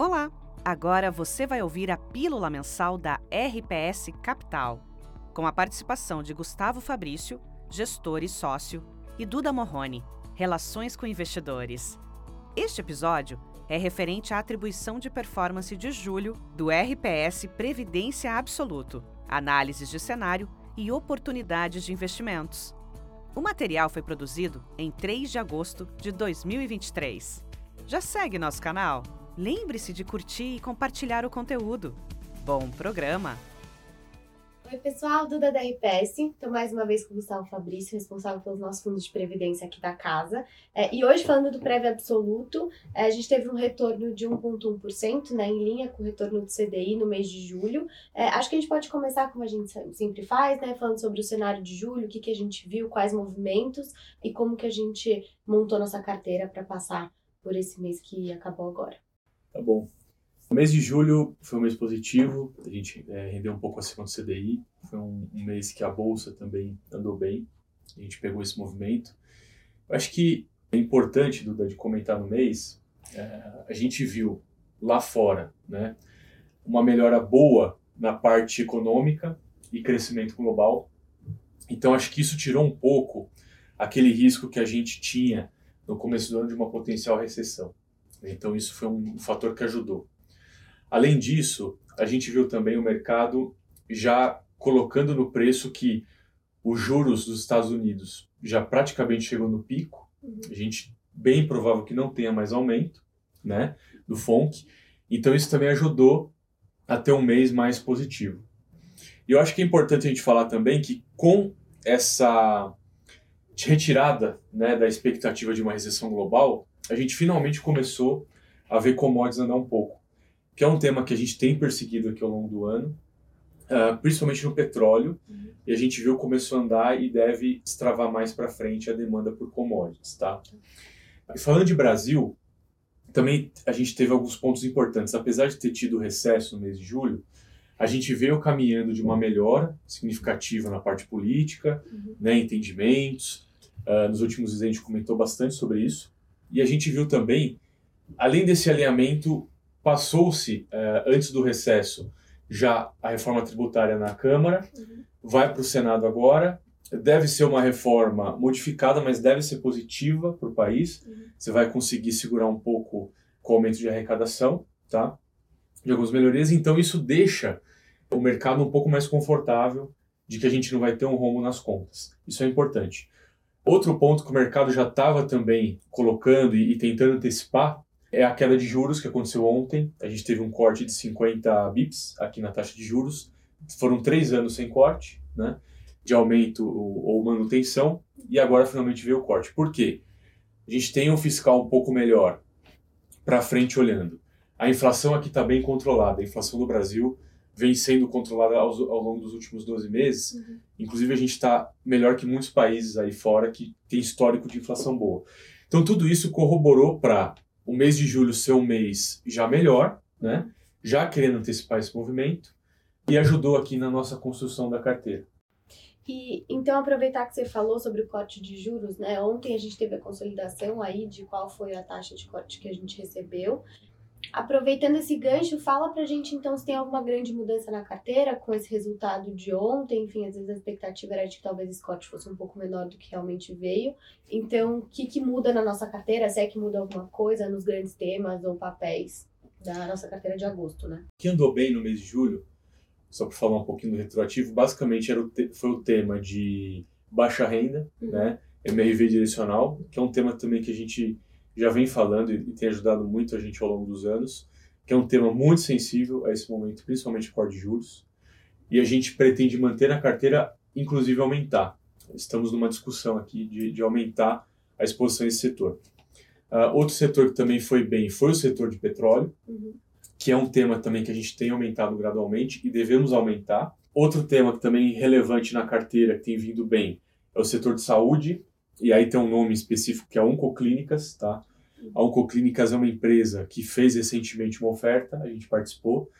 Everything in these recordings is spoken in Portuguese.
Olá! Agora você vai ouvir a pílula mensal da RPS Capital, com a participação de Gustavo Fabrício, gestor e sócio, e Duda Morrone, Relações com Investidores. Este episódio é referente à atribuição de performance de julho do RPS Previdência Absoluto, análises de cenário e oportunidades de investimentos. O material foi produzido em 3 de agosto de 2023. Já segue nosso canal? Lembre-se de curtir e compartilhar o conteúdo. Bom programa! Oi, pessoal, Duda da RPS. Estou mais uma vez com o Gustavo Fabrício, responsável pelos nossos fundos de previdência aqui da casa. É, e hoje, falando do prévio absoluto, é, a gente teve um retorno de 1,1%, né, em linha com o retorno do CDI no mês de julho. É, acho que a gente pode começar como a gente sempre faz, né, falando sobre o cenário de julho, o que, que a gente viu, quais movimentos e como que a gente montou nossa carteira para passar por esse mês que acabou agora. Tá bom. O mês de julho foi um mês positivo, a gente é, rendeu um pouco acima do CDI, foi um, um, mês que a bolsa também andou bem, a gente pegou esse movimento. Eu acho que é importante, Duda, de comentar no mês, é, a gente viu lá fora né, uma melhora boa na parte econômica e crescimento global. Então acho que isso tirou um pouco aquele risco que a gente tinha no começo do ano de uma potencial recessão. Então isso foi um fator que ajudou. Além disso, a gente viu também o mercado já colocando no preço que os juros dos Estados Unidos já praticamente chegou no pico. A gente bem provável que não tenha mais aumento, né, do FONC. Então isso também ajudou a ter um mês mais positivo. E eu acho que é importante a gente falar também que com essa retirada, né, da expectativa de uma recessão global, a gente finalmente começou a ver commodities andar um pouco que é um tema que a gente tem perseguido aqui ao longo do ano, uh, principalmente no petróleo, uhum. e a gente viu começou a andar e deve destravar mais para frente a demanda por commodities, tá? E falando de Brasil, também a gente teve alguns pontos importantes. Apesar de ter tido recesso no mês de julho, a gente veio caminhando de uma melhora significativa na parte política, uhum. né, entendimentos. Uh, nos últimos dias a gente comentou bastante sobre isso. E a gente viu também, além desse alinhamento passou-se, uh, antes do recesso, já a reforma tributária na Câmara, uhum. vai para o Senado agora. Deve ser uma reforma modificada, mas deve ser positiva para o país. Uhum. Você vai conseguir segurar um pouco com o aumento de arrecadação, tá? De algumas melhorias. Então, isso deixa o mercado um pouco mais confortável de que a gente não vai ter um rombo nas contas. Isso é importante. Outro ponto que o mercado já estava também colocando e, e tentando antecipar é a queda de juros que aconteceu ontem. A gente teve um corte de 50 bips aqui na taxa de juros. Foram três anos sem corte, né? De aumento ou manutenção. E agora finalmente veio o corte. Por quê? A gente tem um fiscal um pouco melhor para frente olhando. A inflação aqui está bem controlada. A inflação do Brasil vem sendo controlada ao, ao longo dos últimos 12 meses. Uhum. Inclusive, a gente está melhor que muitos países aí fora que tem histórico de inflação boa. Então, tudo isso corroborou para o mês de julho ser um mês já melhor, né? já querendo antecipar esse movimento, e ajudou aqui na nossa construção da carteira. E então aproveitar que você falou sobre o corte de juros, né? Ontem a gente teve a consolidação aí de qual foi a taxa de corte que a gente recebeu. Aproveitando esse gancho, fala pra gente então se tem alguma grande mudança na carteira com esse resultado de ontem. Enfim, às vezes a expectativa era de que talvez esse corte fosse um pouco menor do que realmente veio. Então, o que, que muda na nossa carteira? Se é que muda alguma coisa nos grandes temas ou papéis da nossa carteira de agosto, né? O que andou bem no mês de julho, só para falar um pouquinho do retroativo, basicamente era o foi o tema de baixa renda, uhum. né? MRV direcional, que é um tema também que a gente já vem falando e tem ajudado muito a gente ao longo dos anos, que é um tema muito sensível a esse momento, principalmente por de juros, e a gente pretende manter na carteira, inclusive aumentar. Estamos numa discussão aqui de, de aumentar a exposição a esse setor. Uh, outro setor que também foi bem foi o setor de petróleo, uhum. que é um tema também que a gente tem aumentado gradualmente e devemos aumentar. Outro tema que também é relevante na carteira, que tem vindo bem, é o setor de saúde, e aí tem um nome específico que é Oncoclínicas, tá? A Oncoclínicas é uma empresa que fez recentemente uma oferta, a gente participou.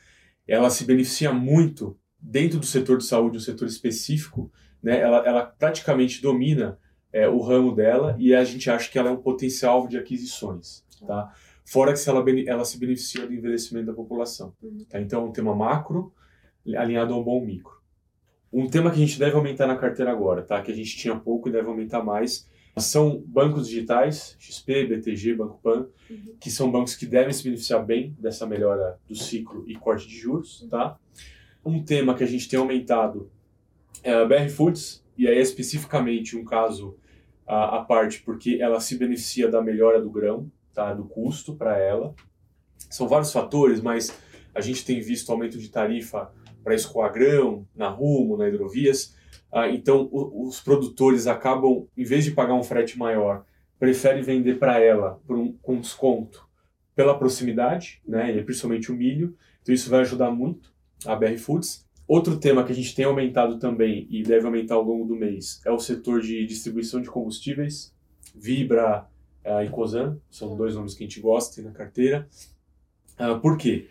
Ela se beneficia muito dentro do setor de saúde, um setor específico, né? Ela, ela praticamente domina é, o ramo dela e a gente acha que ela é um potencial de aquisições, tá? fora que ela, ela se beneficia do envelhecimento da população. Uhum. Tá? Então, é um tema macro alinhado a um bom micro. Um tema que a gente deve aumentar na carteira agora, tá? que a gente tinha pouco e deve aumentar mais, são bancos digitais, XP, BTG, Banco Pan, Uhum. que são bancos que devem se beneficiar bem dessa melhora do ciclo e corte de juros. Tá? Um tema que a gente tem aumentado é a BR Foods, e aí é especificamente um caso à, à parte, porque ela se beneficia da melhora do grão, tá? do custo para ela. São vários fatores, mas a gente tem visto aumento de tarifa para escoar grão na Rumo, na Hidrovias. Ah, então, o, os produtores acabam, em vez de pagar um frete maior, preferem vender para ela por um, com desconto pela proximidade, né, e principalmente o milho. Então, isso vai ajudar muito a BR Foods. Outro tema que a gente tem aumentado também e deve aumentar ao longo do mês é o setor de distribuição de combustíveis. Vibra uh, e Cosan, são dois nomes que a gente gosta na carteira. Uh, por quê?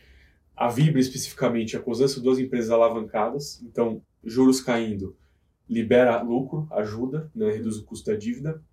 A Vibra, especificamente, a Cosan são duas empresas alavancadas, então juros caindo libera lucro, ajuda, né, reduz o custo da dívida.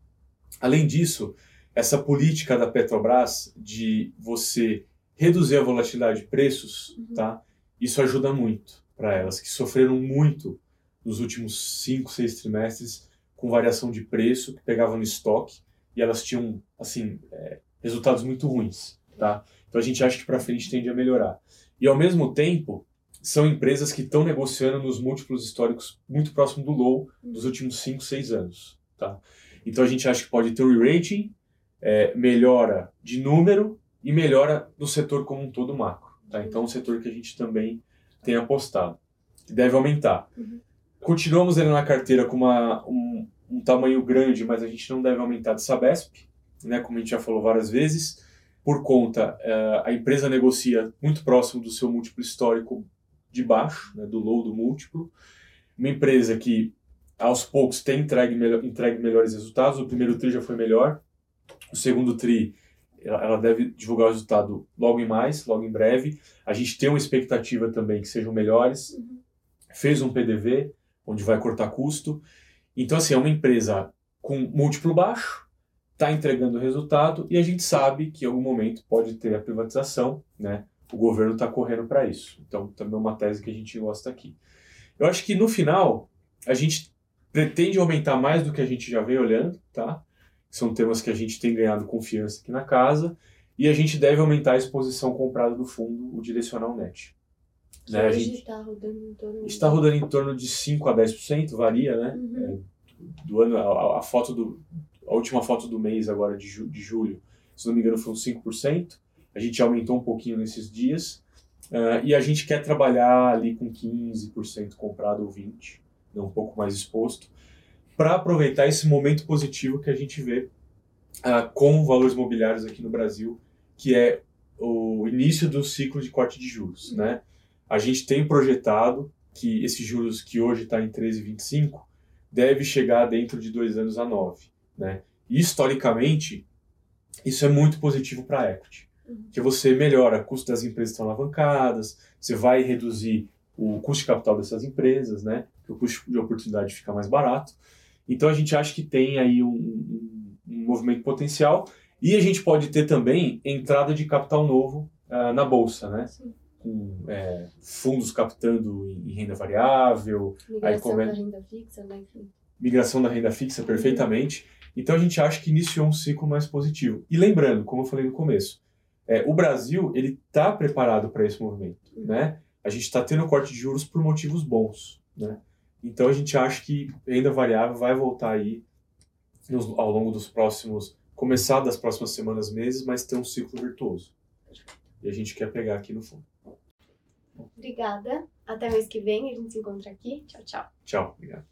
Além disso, essa política da Petrobras de você reduzir a volatilidade de preços, Uhum. tá? Isso ajuda muito para elas, que sofreram muito nos últimos cinco, seis trimestres com variação de preço, que pegavam no estoque, e elas tinham, assim, é, resultados muito ruins, tá? Então a gente acha que para frente tende a melhorar. E ao mesmo tempo, são empresas que estão negociando nos múltiplos históricos muito próximo do low dos últimos 5, 6 anos. Tá? Então a gente acha que pode ter um re-rating, é, melhora de número e melhora do setor como um todo macro. Tá? Então é um setor que a gente também tem apostado, que deve aumentar. Uhum. Continuamos ali na carteira com uma, um, um tamanho grande, mas a gente não deve aumentar de Sabesp, né, como a gente já falou várias vezes, por conta, uh, a empresa negocia muito próximo do seu múltiplo histórico de baixo, né, do low do múltiplo. Uma empresa que aos poucos tem entregue, entregue melhores resultados. O primeiro TRI já foi melhor. O segundo TRI, ela deve divulgar o resultado logo em mais, logo em breve. A gente tem uma expectativa também que sejam melhores. Uhum. Fez um PDV, onde vai cortar custo. Então, assim, é uma empresa com múltiplo baixo, está entregando resultado e a gente sabe que em algum momento pode ter a privatização, né? O governo está correndo para isso. Então, também é uma tese que a gente gosta aqui. Eu acho que no final, a gente pretende aumentar mais do que a gente já vem olhando, tá? São temas que a gente tem ganhado confiança aqui na casa. E a gente deve aumentar a exposição comprada do fundo, o direcional net. Né? Gente está rodando em torno está rodando em torno de 5 a 10%, varia, né? Uhum. É, do ano, a, a, foto do, a última foto do mês agora de, ju, de julho, se não me engano, foi uns 5%. A gente aumentou um pouquinho nesses dias. Uh, e a gente quer trabalhar ali com 15% comprado ou 20%, né, um pouco mais exposto, para aproveitar esse momento positivo que a gente vê uh, com valores imobiliários aqui no Brasil, que é o início do ciclo de corte de juros. Né? A gente tem projetado que esses juros que hoje está em 13,25 deve chegar dentro de dois anos a 9. Né? E, historicamente, isso é muito positivo para a equity que você melhora o custo das empresas que estão alavancadas, você vai reduzir o custo de capital dessas empresas, né? Que o custo de oportunidade fica mais barato. Então a gente acha que tem aí um, um, um movimento potencial e a gente pode ter também entrada de capital novo uh, na bolsa, né? Sim. Com é, fundos captando em, renda variável, Migração come- da renda fixa, né? Migração da renda fixa perfeitamente. Então a gente acha que iniciou um ciclo mais positivo. E lembrando, como eu falei no começo, é, o Brasil ele está preparado para esse movimento, né? A gente está tendo corte de juros por motivos bons, né? Então a gente acha que renda variável vai voltar aí nos- ao longo dos próximos, começar das próximas semanas, meses, mas ter um ciclo virtuoso. E a gente quer pegar aqui no fundo. Obrigada. Até mês que vem. A gente se encontra aqui. Tchau, tchau. Tchau, obrigado.